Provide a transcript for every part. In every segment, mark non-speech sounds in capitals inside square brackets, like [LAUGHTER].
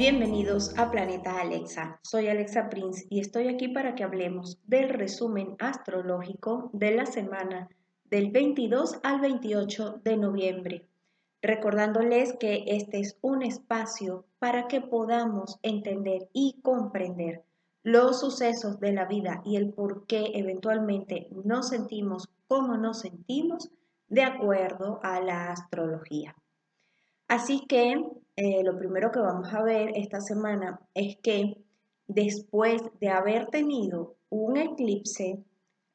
Bienvenidos a Planeta Alexa. Soy Alexa Prince y estoy aquí para que hablemos del resumen astrológico de la semana del 22 al 28 de noviembre. Recordándoles que este es un espacio para que podamos entender y comprender los sucesos de la vida y el por qué eventualmente nos sentimos como nos sentimos de acuerdo a la astrología. Así que eh, lo primero que vamos a ver esta semana es que después de haber tenido un eclipse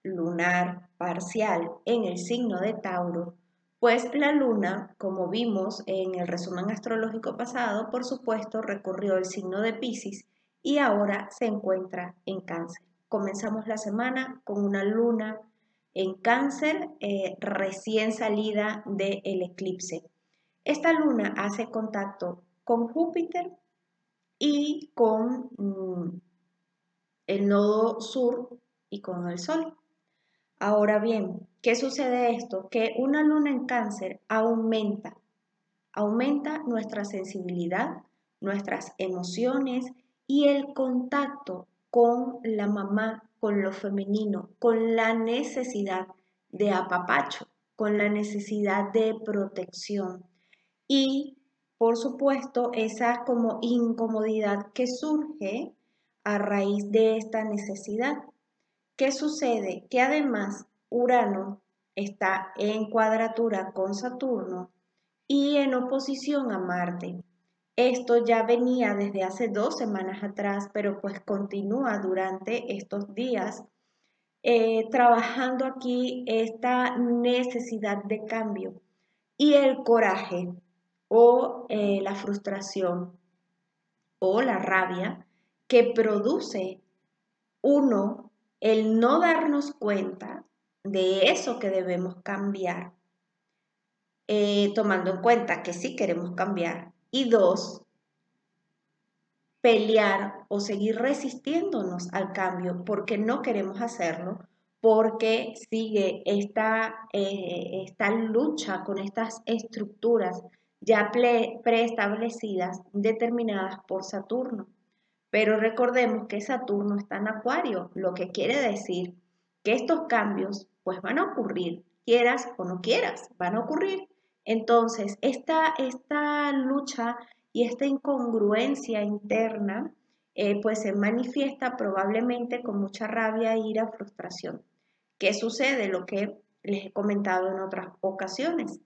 lunar parcial en el signo de Tauro, pues la luna, como vimos en el resumen astrológico pasado, por supuesto recorrió el signo de Pisces y ahora se encuentra en cáncer. Comenzamos la semana con una luna en cáncer eh, recién salida del eclipse. Esta luna hace contacto con Júpiter y con mm, el nodo sur y con el Sol. Ahora bien, ¿qué sucede esto? Que una luna en cáncer aumenta, aumenta nuestra sensibilidad, nuestras emociones y el contacto con la mamá, con lo femenino, con la necesidad de apapacho, con la necesidad de protección y por supuesto esa como incomodidad que surge a raíz de esta necesidad. ¿Qué sucede? Que además Urano está en cuadratura con Saturno y en oposición a Marte. Esto ya venía desde hace dos semanas atrás, pero pues continúa durante estos días eh, trabajando aquí esta necesidad de cambio y el coraje o eh, la frustración o la rabia que produce uno el no darnos cuenta de eso que debemos cambiar, eh, tomando en cuenta que sí queremos cambiar, y dos, pelear o seguir resistiéndonos al cambio porque no queremos hacerlo, porque sigue esta, eh, esta lucha con estas estructuras ya preestablecidas, determinadas por Saturno. Pero recordemos que Saturno está en Acuario, lo que quiere decir que estos cambios pues van a ocurrir, quieras o no quieras, van a ocurrir. Entonces, esta, esta lucha y esta incongruencia interna eh, pues se manifiesta probablemente con mucha rabia, ira, frustración. ¿Qué sucede? Lo que les he comentado en otras ocasiones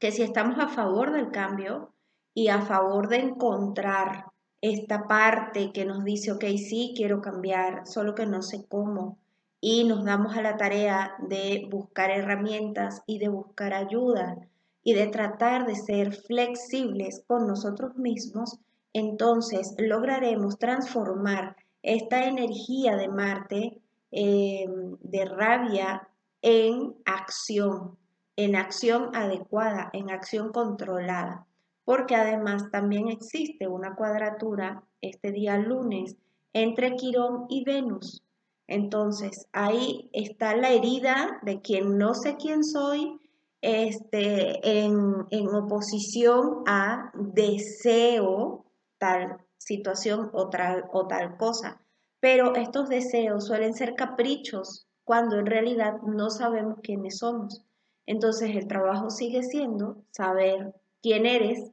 que si estamos a favor del cambio y a favor de encontrar esta parte que nos dice, ok, sí, quiero cambiar, solo que no sé cómo, y nos damos a la tarea de buscar herramientas y de buscar ayuda y de tratar de ser flexibles con nosotros mismos, entonces lograremos transformar esta energía de Marte eh, de rabia en acción, en acción adecuada, en acción controlada, porque además también existe una cuadratura este día lunes entre Quirón y Venus. Entonces, ahí está la herida de quien no sé quién soy, este, en, en oposición a deseo tal situación o o tal cosa. Pero estos deseos suelen ser caprichos cuando en realidad no sabemos quiénes somos. Entonces el trabajo sigue siendo saber quién eres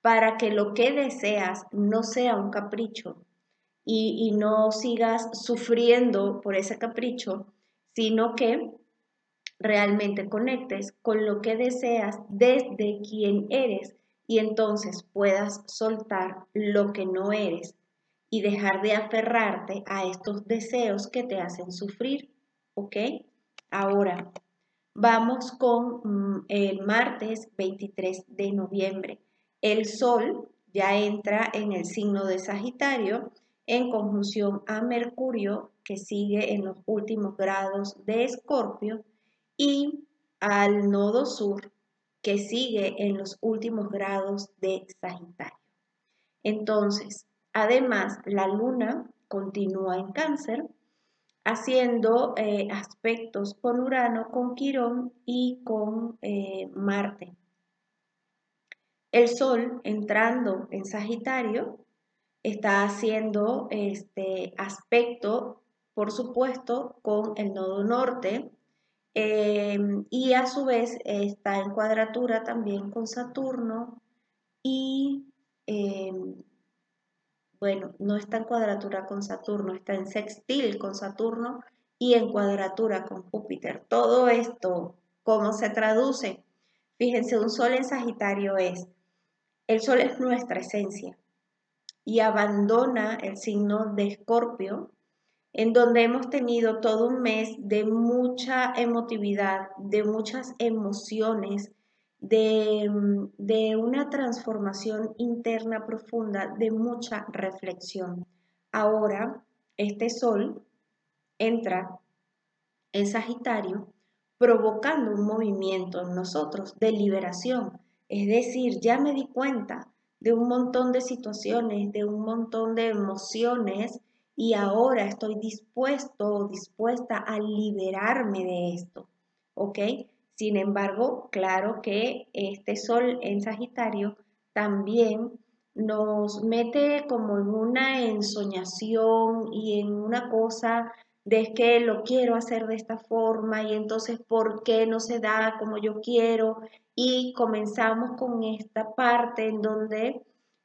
para que lo que deseas no sea un capricho y, no sigas sufriendo por ese capricho, sino que realmente conectes con lo que deseas desde quién eres y entonces puedas soltar lo que no eres y dejar de aferrarte a estos deseos que te hacen sufrir, ¿ok? Ahora, Vamos con mm, el martes 23 de noviembre. El Sol ya entra en el signo de Sagitario en conjunción a Mercurio, que sigue en los últimos grados de Escorpio, y al nodo sur, que sigue en los últimos grados de Sagitario. Entonces, Además, la luna continúa en cáncer, haciendo eh, aspectos con Urano, con Quirón y con eh, Marte. El Sol entrando en Sagitario está haciendo este aspecto, por supuesto, con el nodo norte em, y a su vez está en cuadratura también con Saturno y, em, bueno, no está en cuadratura con Saturno, está en sextil con Saturno y en cuadratura con Júpiter. Todo esto, ¿cómo se traduce? Fíjense, un sol en Sagitario es, el sol es nuestra esencia, y abandona el signo de Escorpio, en donde hemos tenido todo un mes de mucha emotividad, de muchas emociones, de, de, una transformación interna profunda, de mucha reflexión. Ahora, este sol entra en Sagitario, provocando un movimiento en nosotros de liberación. Es decir, ya me di cuenta de un montón de situaciones, de un montón de emociones y ahora estoy dispuesto o dispuesta a liberarme de esto, ¿ok? Sin embargo, claro que este sol en Sagitario también nos mete como en una ensoñación y en una cosa de que lo quiero hacer de esta forma y entonces por qué no se da como yo quiero y comenzamos con esta parte en donde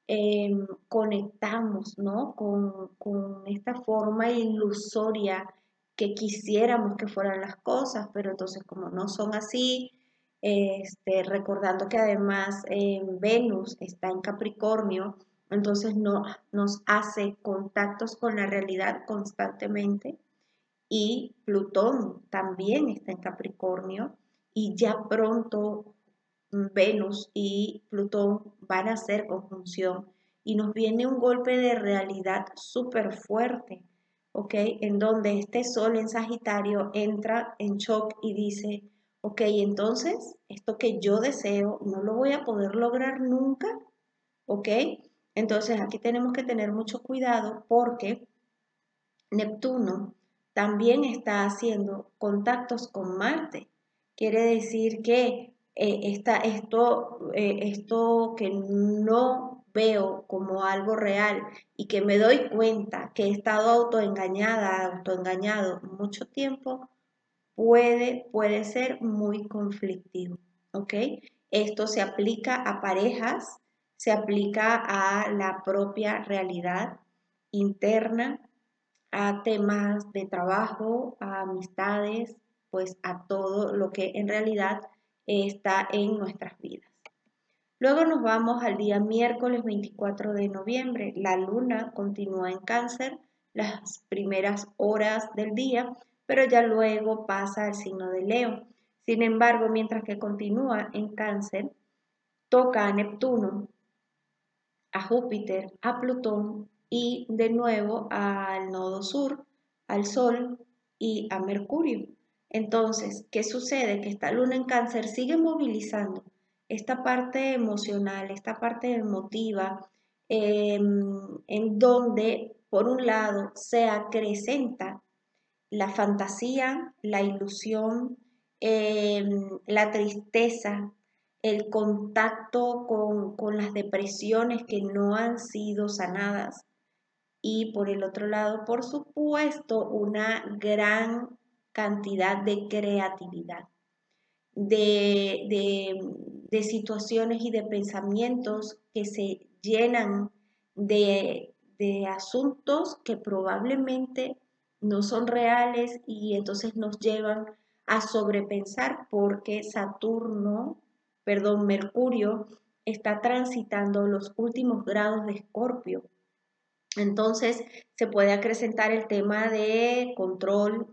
em, conectamos ¿no? con, con esta forma ilusoria que quisiéramos que fueran las cosas, pero entonces como no son así, este, recordando que además Venus está en Capricornio, entonces no, nos hace contactos con la realidad constantemente y Plutón también está en Capricornio y ya pronto Venus y Plutón van a hacer conjunción y nos viene un golpe de realidad súper fuerte, ¿ok? En donde este Sol en Sagitario entra en shock y dice, ok, entonces esto que yo deseo no lo voy a poder lograr nunca, ¿ok? Entonces aquí tenemos que tener mucho cuidado porque Neptuno también está haciendo contactos con Marte. Quiere decir que eh, esto, eh, esto que no veo como algo real y que me doy cuenta que he estado autoengañada, autoengañado mucho tiempo, puede, puede ser muy conflictivo. Esto se aplica a parejas, se aplica a la propia realidad interna a temas de trabajo, a amistades, pues a todo lo que en realidad está en nuestras vidas. Luego nos vamos al día miércoles 24 de noviembre. La luna continúa en cáncer las primeras horas del día, pero ya luego pasa al signo de Leo. Sin embargo, mientras que continúa en cáncer, toca a Neptuno, a Júpiter, a Plutón y de nuevo al nodo sur, al Sol y a Mercurio. Entonces, ¿qué sucede? Que esta luna en cáncer sigue movilizando esta parte emocional, esta parte emotiva, em, en donde, por un lado, se acrecenta la fantasía, la ilusión, em, la tristeza, el contacto con, con las depresiones que no han sido sanadas, y por el otro lado, por supuesto, una gran cantidad de creatividad, de, de, situaciones y de pensamientos que se llenan de, de asuntos que probablemente no son reales y entonces nos llevan a sobrepensar porque Saturno, perdón, Mercurio está transitando los últimos grados de Escorpio entonces se puede acrecentar el tema de control,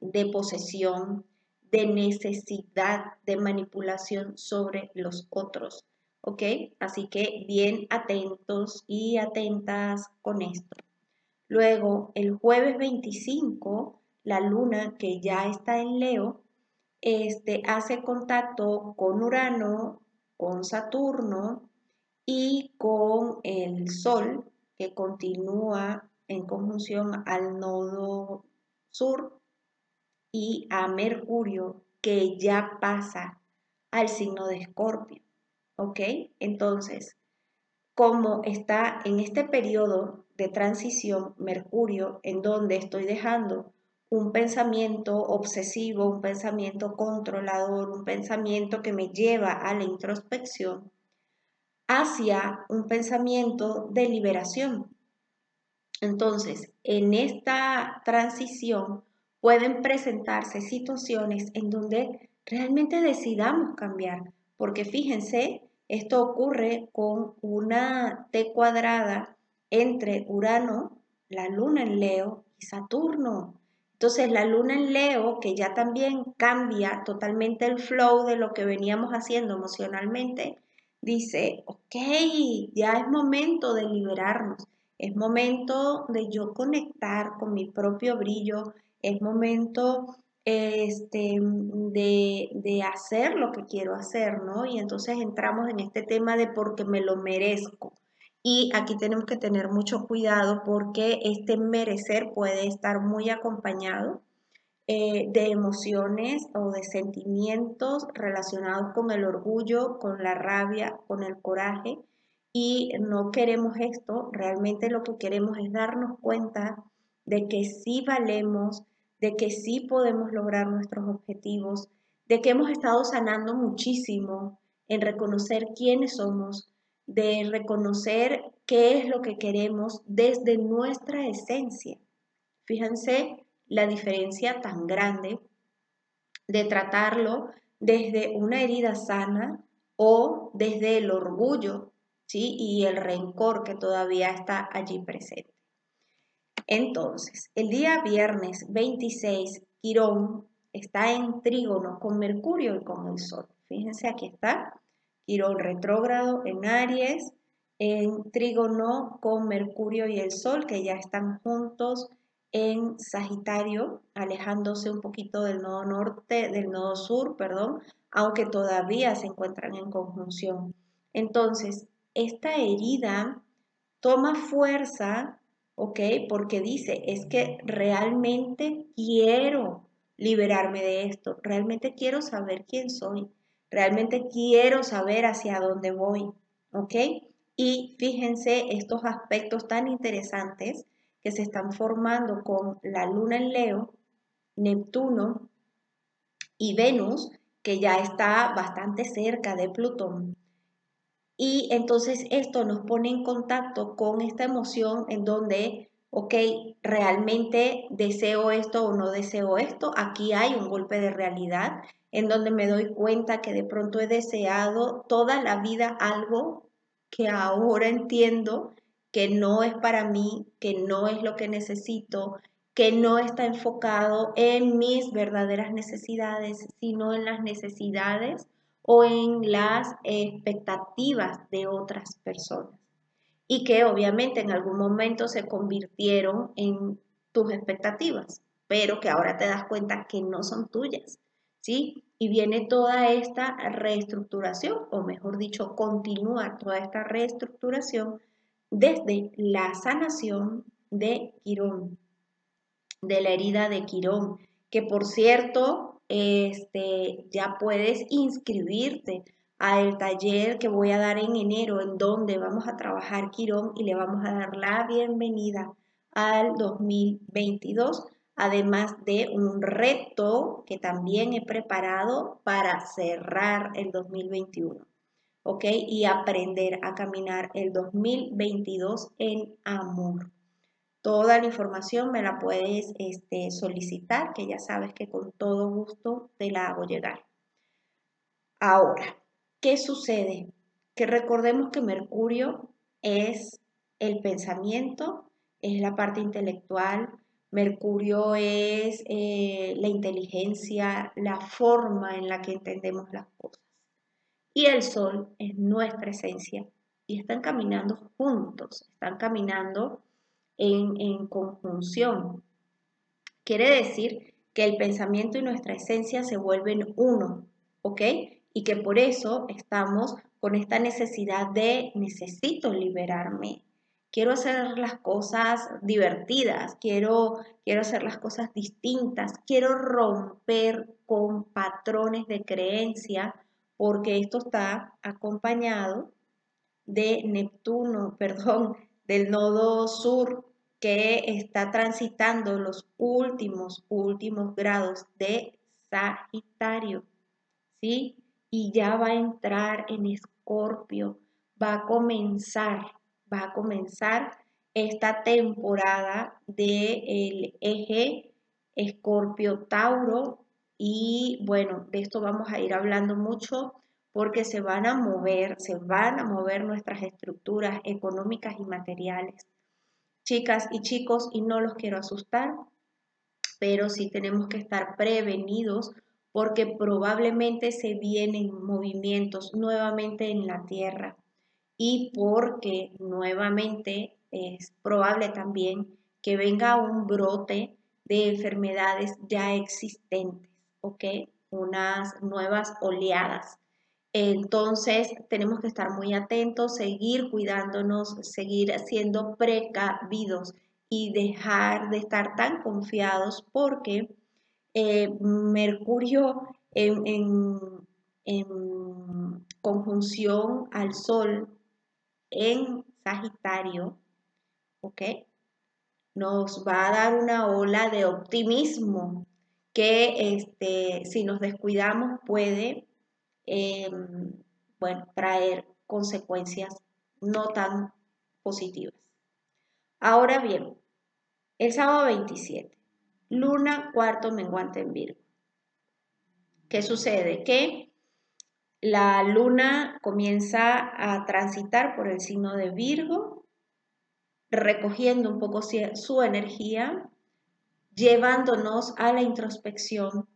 de posesión, de necesidad de manipulación sobre los otros. ¿Ok? Así que bien atentos y atentas con esto. Luego, el jueves 25, la luna que ya está en Leo, este, hace contacto con Urano, con Saturno y con el Sol que continúa en conjunción al nodo sur y a Mercurio que ya pasa al signo de Escorpio. ¿Ok? Entonces, como está en este periodo de transición Mercurio, en donde estoy dejando un pensamiento obsesivo, un pensamiento controlador, un pensamiento que me lleva a la introspección, hacia un pensamiento de liberación. Entonces, en esta transición pueden presentarse situaciones en donde realmente decidamos cambiar, porque fíjense, esto ocurre con una T cuadrada entre Urano, la Luna en Leo y Saturno. Entonces la Luna en Leo, que ya también cambia totalmente el flow de lo que veníamos haciendo emocionalmente, dice, ok, ya es momento de liberarnos, es momento de yo conectar con mi propio brillo, es momento este, de, de, hacer lo que quiero hacer, ¿no? Y entonces entramos en este tema de porque me lo merezco. Y aquí tenemos que tener mucho cuidado porque este merecer puede estar muy acompañado eh, de emociones o de sentimientos relacionados con el orgullo, con la rabia, con el coraje. Y no queremos esto, realmente lo que queremos es darnos cuenta de que sí valemos, de que sí podemos lograr nuestros objetivos, de que hemos estado sanando muchísimo en reconocer quiénes somos, de reconocer qué es lo que queremos desde nuestra esencia. Fíjense la diferencia tan grande de tratarlo desde una herida sana o desde el orgullo ¿sí? y el rencor que todavía está allí presente. Entonces, el día viernes 26, Quirón está en trígono con Mercurio y con el Sol. Fíjense, aquí está Quirón retrógrado en Aries, en trígono con Mercurio y el Sol, que ya están juntos en Sagitario, alejándose un poquito del nodo norte, del nodo sur, perdón, aunque todavía se encuentran en conjunción. Entonces, esta herida toma fuerza ¿ok? Porque dice, es que realmente quiero liberarme de esto, realmente quiero saber quién soy, realmente quiero saber hacia dónde voy, ¿ok? Y fíjense estos aspectos tan interesantes que se están formando con la luna en Leo, Neptuno y Venus, que ya está bastante cerca de Plutón. Y entonces esto nos pone en contacto con esta emoción en donde, ok, realmente deseo esto o no deseo esto. Aquí hay un golpe de realidad en donde me doy cuenta que de pronto he deseado toda la vida algo que ahora entiendo que no es para mí, que no es lo que necesito, que no está enfocado en mis verdaderas necesidades, sino en las necesidades o en las expectativas de otras personas y que obviamente en algún momento se convirtieron en tus expectativas, pero que ahora te das cuenta que no son tuyas, ¿sí? Y viene toda esta reestructuración, o mejor dicho, continúa toda esta reestructuración desde la sanación de Quirón, de la herida de Quirón, que por cierto este, ya puedes inscribirte al taller que voy a dar en enero, en donde vamos a trabajar Quirón y le vamos a dar la bienvenida al 2022, además de un reto que también he preparado para cerrar el 2021. ¿Ok? Y aprender a caminar el 2022 en amor. Toda la información me la puedes este, solicitar, que ya sabes que con todo gusto te la hago llegar. Ahora, ¿qué sucede? Que recordemos que Mercurio es el pensamiento, es la parte intelectual, Mercurio es eh, la inteligencia, la forma en la que entendemos las cosas. Y el Sol es nuestra esencia y están caminando juntos, están caminando en, conjunción. Quiere decir que el pensamiento y nuestra esencia se vuelven uno, ¿ok? Y que por eso estamos con esta necesidad de necesito liberarme, quiero hacer las cosas divertidas, quiero, quiero hacer las cosas distintas, quiero romper con patrones de creencia, porque esto está acompañado de Neptuno, [LAUGHS] perdón, del nodo sur que está transitando los últimos, últimos grados de Sagitario, ¿sí? Y ya va a entrar en Escorpio, va a comenzar va a comenzar esta temporada del eje Escorpio-Tauro y bueno, de esto vamos a ir hablando mucho porque se van a mover, se van a mover nuestras estructuras económicas y materiales. Chicas y chicos, y no los quiero asustar, pero sí tenemos que estar prevenidos porque probablemente se vienen movimientos nuevamente en la Tierra y porque nuevamente es probable también que venga un brote de enfermedades ya existentes, ¿ok? Unas nuevas oleadas. Entonces tenemos que estar muy atentos, seguir cuidándonos, seguir siendo precavidos y dejar de estar tan confiados porque eh, Mercurio en conjunción al Sol en Sagitario, ¿ok? Nos va a dar una ola de optimismo que este, si nos descuidamos puede, em, bueno, traer consecuencias no tan positivas. Ahora bien, el sábado 27, luna cuarto menguante en Virgo. ¿Qué sucede? Que la luna comienza a transitar por el signo de Virgo, recogiendo un poco su energía, llevándonos a la introspección.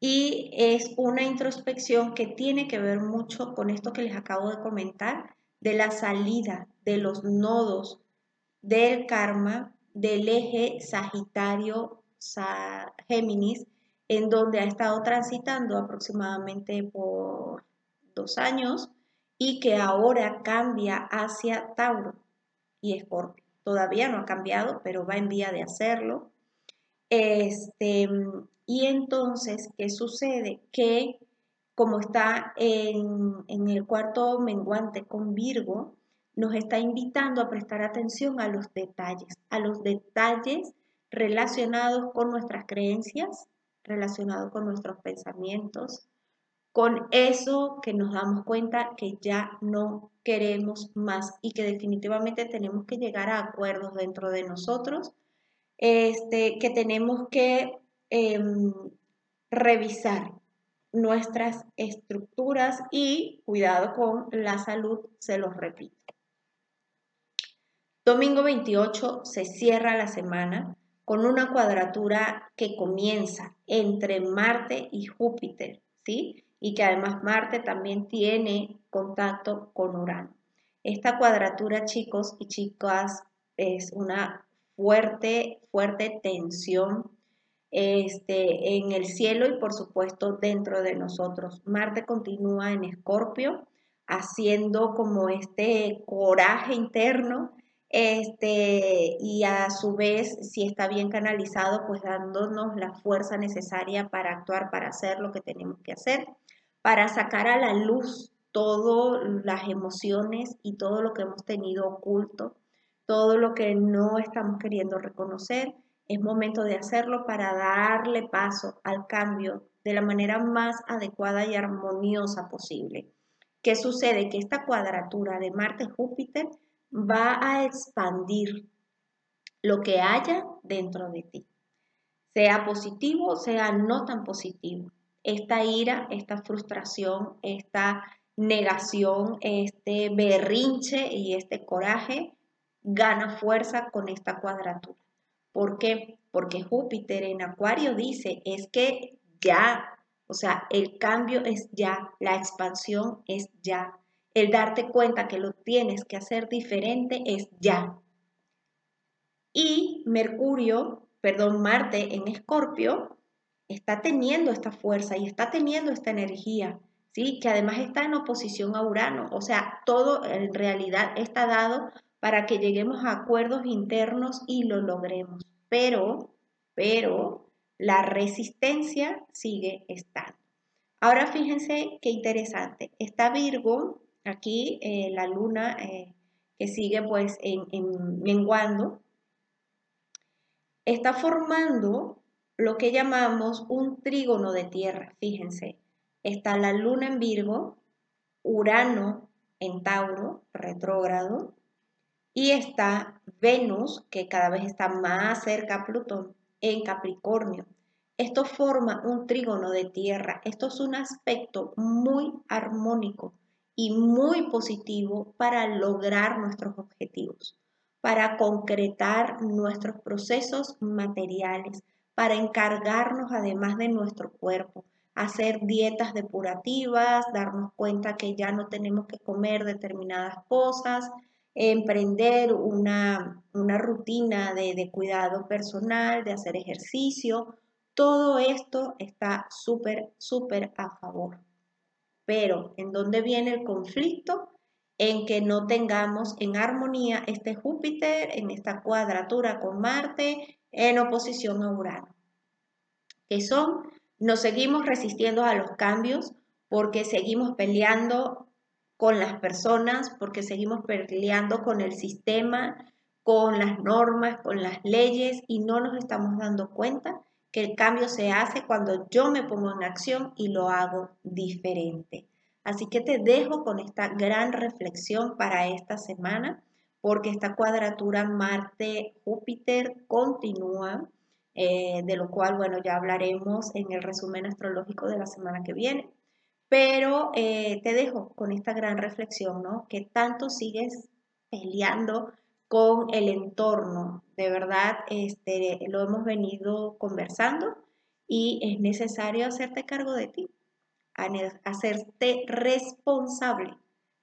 Y es una introspección que tiene que ver mucho con esto que les acabo de comentar, de la salida de los nodos del karma del eje Sagitario-Géminis en donde ha estado transitando aproximadamente por dos años y que ahora cambia hacia Tauro y Escorpio. Todavía no ha cambiado, pero va en vía de hacerlo. Este, y entonces, ¿qué sucede? Que como está en, en el cuarto menguante con Virgo, nos está invitando a prestar atención a los detalles, a los detalles relacionados con nuestras creencias, relacionado con nuestros pensamientos, con eso que nos damos cuenta que ya no queremos más y que definitivamente tenemos que llegar a acuerdos dentro de nosotros, este, que tenemos que em, revisar nuestras estructuras y cuidado con la salud, se los repito. Domingo 28 se cierra la semana con una cuadratura que comienza entre Marte y Júpiter, ¿sí? Y que además Marte también tiene contacto con Urano. Esta cuadratura, chicos y chicas, es una fuerte, fuerte tensión este, en el cielo y por supuesto dentro de nosotros. Marte continúa en Escorpio, haciendo como este coraje interno este, y a su vez, si está bien canalizado, pues dándonos la fuerza necesaria para actuar, para hacer lo que tenemos que hacer, para sacar a la luz todas las emociones y todo lo que hemos tenido oculto, todo lo que no estamos queriendo reconocer. Es momento de hacerlo para darle paso al cambio de la manera más adecuada y armoniosa posible. ¿Qué sucede? Que esta cuadratura de Marte-Júpiter va a expandir lo que haya dentro de ti, sea positivo, sea no tan positivo. Esta ira, esta frustración, esta negación, este berrinche y este coraje gana fuerza con esta cuadratura. ¿Por qué? Porque Júpiter en Acuario dice, es que ya, o sea, el cambio es ya, la expansión es ya. El darte cuenta que lo tienes que hacer diferente es ya. Y Mercurio, perdón, Marte en Escorpio, está teniendo esta fuerza y está teniendo esta energía, ¿sí? Que además está en oposición a Urano. O sea, todo en realidad está dado para que lleguemos a acuerdos internos y lo logremos. Pero, pero, la resistencia sigue estando. Ahora fíjense qué interesante. Está Virgo, aquí eh, la luna eh, que sigue pues en, en menguando, está formando lo que llamamos un trígono de tierra. Fíjense, está la luna en Virgo, Urano en Tauro, retrógrado, y está Venus, que cada vez está más cerca a Plutón, en Capricornio. Esto forma un trígono de tierra. Esto es un aspecto muy armónico y muy positivo para lograr nuestros objetivos, para concretar nuestros procesos materiales, para encargarnos además de nuestro cuerpo, hacer dietas depurativas, darnos cuenta que ya no tenemos que comer determinadas cosas, emprender una, rutina de, de cuidado personal, de hacer ejercicio. Todo esto está súper, súper a favor. Pero, ¿en dónde viene el conflicto? En que no tengamos en armonía este Júpiter en esta cuadratura con Marte en oposición a Urano. Que son, nos seguimos resistiendo a los cambios porque seguimos peleando con las personas, porque seguimos peleando con el sistema, con las normas, con las leyes y no nos estamos dando cuenta que el cambio se hace cuando yo me pongo en acción y lo hago diferente. Así que te dejo con esta gran reflexión para esta semana, porque esta cuadratura Marte-Júpiter continúa, eh, de lo cual, bueno, ya hablaremos en el resumen astrológico de la semana que viene. Pero eh, te dejo con esta gran reflexión, ¿no? Que tanto sigues peleando con el entorno. De verdad, este, lo hemos venido conversando y es necesario hacerte cargo de ti, hacerte responsable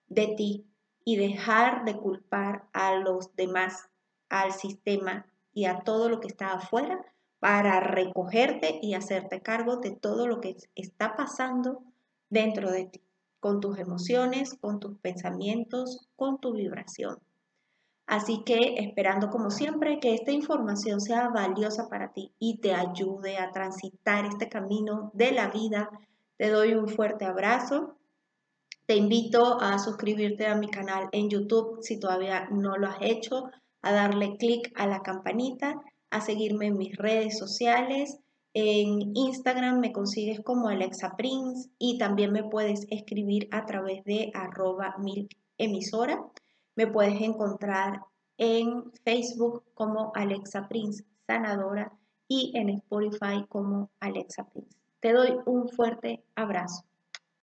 de ti y dejar de culpar a los demás, al sistema y a todo lo que está afuera para recogerte y hacerte cargo de todo lo que está pasando dentro de ti, con tus emociones, con tus pensamientos, con tu vibración. Así que esperando como siempre que esta información sea valiosa para ti y te ayude a transitar este camino de la vida, te doy un fuerte abrazo. Te invito a suscribirte a mi canal en YouTube si todavía no lo has hecho, a darle clic a la campanita, a seguirme en mis redes sociales en Instagram me consigues como Alexa Prince y también me puedes escribir a través de arroba milk emisora. Me puedes encontrar en Facebook como Alexa Prince Sanadora y en Spotify como Alexa Prince. Te doy un fuerte abrazo.